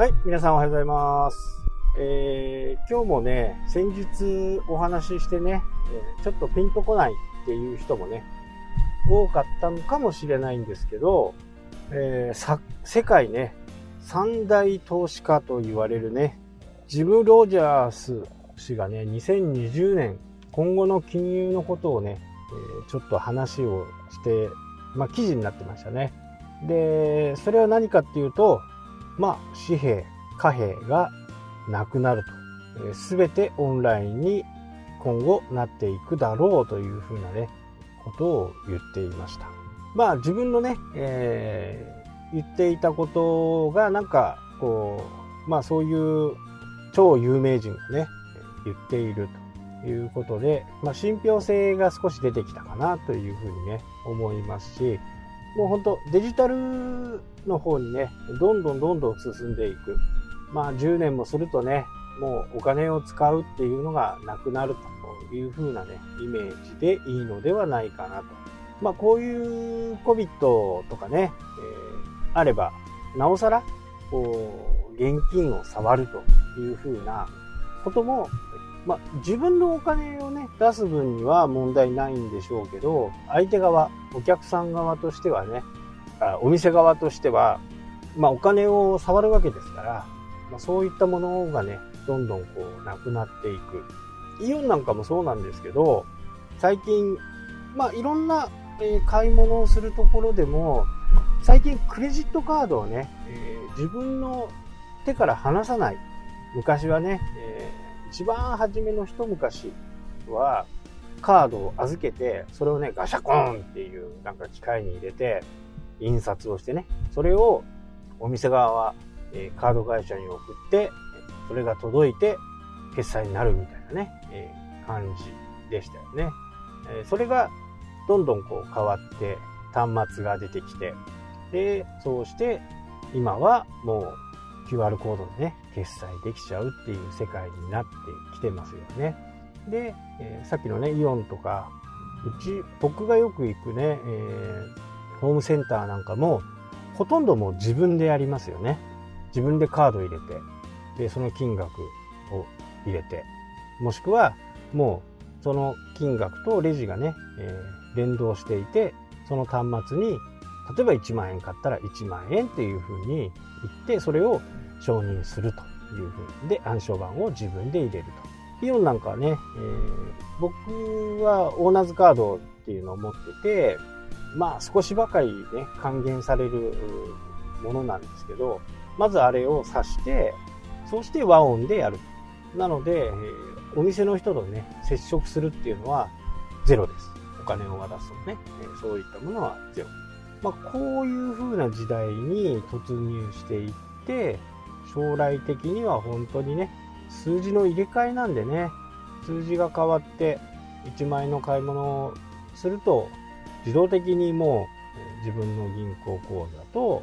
はい、皆さんおはようございます。えー、今日もね、先日お話ししてね、ちょっとピンとこないっていう人もね、多かったのかもしれないんですけど、えー、世界ね、三大投資家と言われるね、ジム・ロジャース氏がね、2020年、今後の金融のことをね、えー、ちょっと話をして、まあ、記事になってましたね。で、それは何かっていうと、まあ、紙幣、貨幣がなくなると。す、べ、てオンラインに今後なっていくだろうというふうなね、ことを言っていました。まあ自分のね、えー、言っていたことがなんかこう、まあそういう超有名人がね、言っているということで、まあ信憑性が少し出てきたかなというふうにね、思いますし、もう本当デジタルの方にね、どんどんどんどん進んでいく。まあ10年もするとね、もうお金を使うっていうのがなくなるという風なね、イメージでいいのではないかなと。まあこういう COVID とかね、えー、あれば、なおさら、こう、現金を触るという風なこともまあ、自分のお金をね、出す分には問題ないんでしょうけど、相手側、お客さん側としてはね、お店側としては、まあ、お金を触るわけですから、まあ、そういったものがね、どんどんこう、なくなっていく。イオンなんかもそうなんですけど、最近、まあ、いろんな、買い物をするところでも、最近クレジットカードをね、えー、自分の手から離さない。昔はね、えー一番初めの一昔は、カードを預けて、それをね、ガシャコーンっていうなんか機械に入れて、印刷をしてね、それをお店側は、えカード会社に送って、それが届いて決済になるみたいなね、え感じでしたよね。えそれがどんどんこう変わって端末が出てきて、で、そうして今はもう QR コードでね、決済できちゃうっていう世界になってきてますよね。で、えー、さっきのね、イオンとか、うち、僕がよく行くね、えー、ホームセンターなんかも、ほとんどもう自分でやりますよね。自分でカード入れて、で、その金額を入れて、もしくは、もう、その金額とレジがね、えー、連動していて、その端末に、例えば1万円買ったら1万円っていうふうに言って、それを承認するというふうにで暗証番を自分で入れると。イオンなんかはね、えー、僕はオーナーズカードっていうのを持ってて、まあ少しばかりね、還元されるものなんですけど、まずあれを挿して、そして和音でやる。なので、えー、お店の人とね、接触するっていうのはゼロです。お金を渡すとね、えー、そういったものはゼロ。まあ、こういう風な時代に突入していって、将来的には本当にね、数字の入れ替えなんでね、数字が変わって1万円の買い物をすると、自動的にもう自分の銀行口座と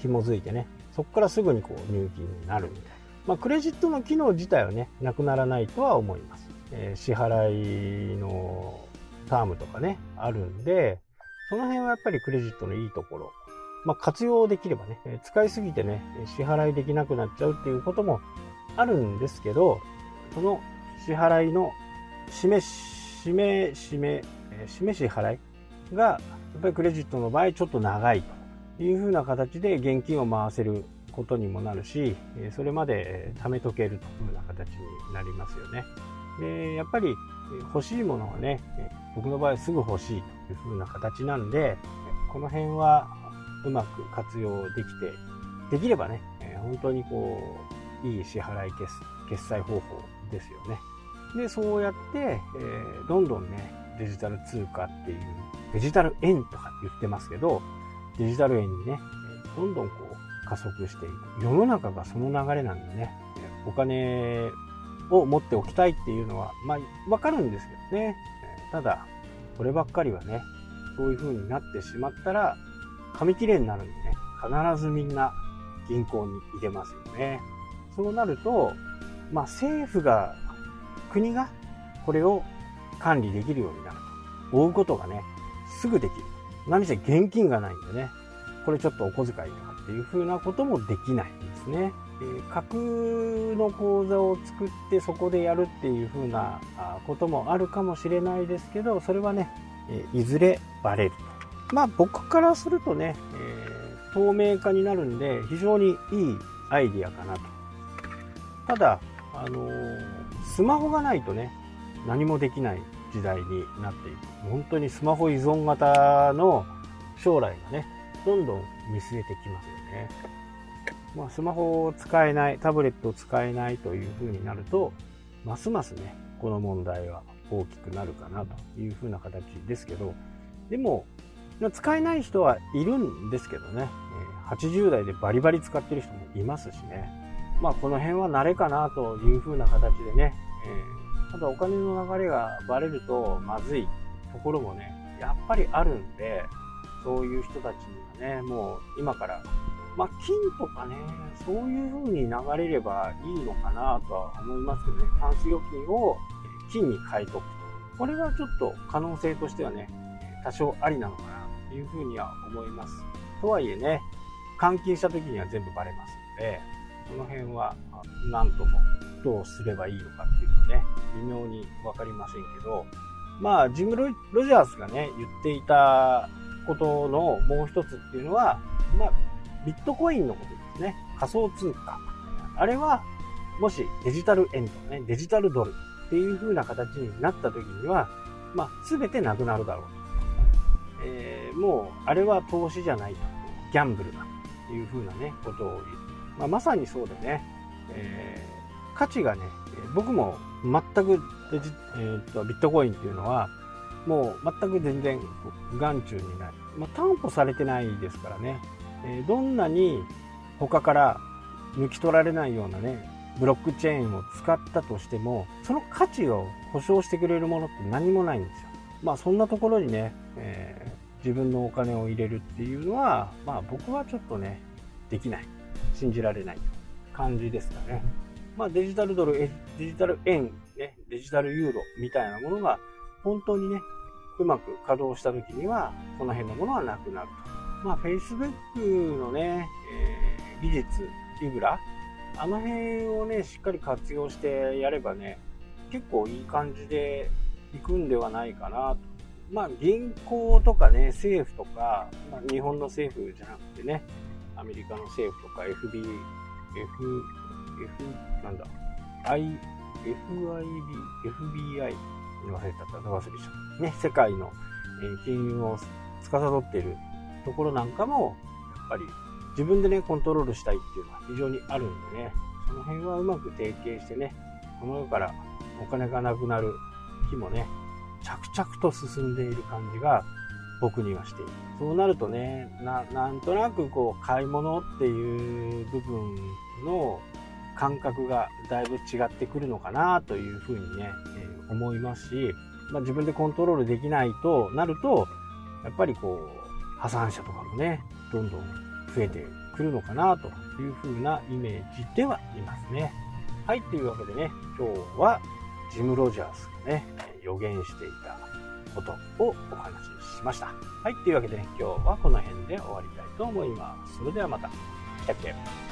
紐づいてね、そこからすぐにこう入金になるみたいな。まあ、クレジットの機能自体はね、なくならないとは思います。えー、支払いのタームとかね、あるんで、その辺はやっぱりクレジットのいいところまあ、活用できればね、使いすぎてね、支払いできなくなっちゃうっていうこともあるんですけど、その支払いの示し、示、示、示し払いが、やっぱりクレジットの場合ちょっと長いというふうな形で現金を回せることにもなるし、それまで貯めとけるというふうな形になりますよね。で、やっぱり欲しいものはね、僕の場合すぐ欲しいというふうな形なんで、この辺はうまく活用できて、できればね、本当にこう、いい支払い決決済方法ですよね。で、そうやって、えー、どんどんね、デジタル通貨っていう、デジタル円とか言ってますけど、デジタル円にね、どんどんこう加速していく。世の中がその流れなんでね、お金を持っておきたいっていうのは、まあ、わかるんですけどね。ただ、こればっかりはね、そういう風になってしまったら、紙切れになるんでね、必ずみんな銀行に入れますよね。そうなると、まあ政府が、国がこれを管理できるようになると。追うことがね、すぐできる。何せ現金がないんでね、これちょっとお小遣いとかっていう風なこともできないんですね。え架空の講座を作ってそこでやるっていう風なこともあるかもしれないですけどそれはね、えいずれバレるとまあ僕からするとね、え透明化になるんで非常にいいアイディアかなとただあのスマホがないとね何もできない時代になっている。本当にスマホ依存型の将来がねどんどん見据えてきますよね、まあ、スマホを使えないタブレットを使えないというふうになるとますますねこの問題は大きくなるかなというふうな形ですけどでも使えない人はいるんですけどね。80代でバリバリ使ってる人もいますしね。まあこの辺は慣れかなというふうな形でね、えー、ただお金の流れがバレるとまずいところもねやっぱりあるんでそういう人たちにはねもう今からまあ、金とかね、そういう風に流れればいいのかなとは思いますけどね、タンス預金を金に変えとくと。これはちょっと可能性としてはね、多少ありなのかなという風には思います。とはいえね、換金した時には全部バレますので、この辺は何ともどうすればいいのかっていうのはね、微妙に分かりませんけど、まあ、ジム・ロジャースがね、言っていたことのもう一つっていうのは、まあ、ビットコインのことですね。仮想通貨。あれは、もしデジタル円とかね、デジタルドルっていう風な形になった時には、まあ、全てなくなるだろうと。えー、もう、あれは投資じゃないと。ギャンブルだという風なね、ことを言う。まあ、まさにそうでね、えー、価値がね、僕も全くデジ、えー、とビットコインっていうのは、もう全く全然眼中にない。まあ、担保されてないですからね。えどんなに他から抜き取られないようなね、ブロックチェーンを使ったとしても、その価値を保証してくれるものって何もないんですよ。まあそんなところにね、えー、自分のお金を入れるっていうのは、まあ僕はちょっとね、できない。信じられない感じですかね。まあデジタルドル、デジタル円、ね、デジタルユーロみたいなものが本当にね、うまく稼働した時には、この辺のものはなくなると。まあ、Facebook のね、えー、技術、リブラ、あの辺をね、しっかり活用してやればね、結構いい感じでいくんではないかなと。まあ、銀行とかね、政府とか、まあ、日本の政府じゃなくてね、アメリカの政府とか FB、F、F、なんだ、I、FIB、FBI、忘れちゃった、忘れちゃった。ね、世界の、え金融を司っているところなんかも、やっぱり自分でね、コントロールしたいっていうのは非常にあるんでね、その辺はうまく提携してね、この世からお金がなくなる日もね、着々と進んでいる感じが僕にはしている。そうなるとね、なんとなくこう、買い物っていう部分の感覚がだいぶ違ってくるのかなというふうにね、えー、思いますし、まあ、自分でコントロールできないとなると、やっぱりこう、破産者とかもね、どんどん増えてくるのかなという風なイメージではいますね。はい、というわけでね、今日はジム・ロジャースがね、予言していたことをお話ししました。はい、というわけでね、今日はこの辺で終わりたいと思います。それではまた。キャッキャ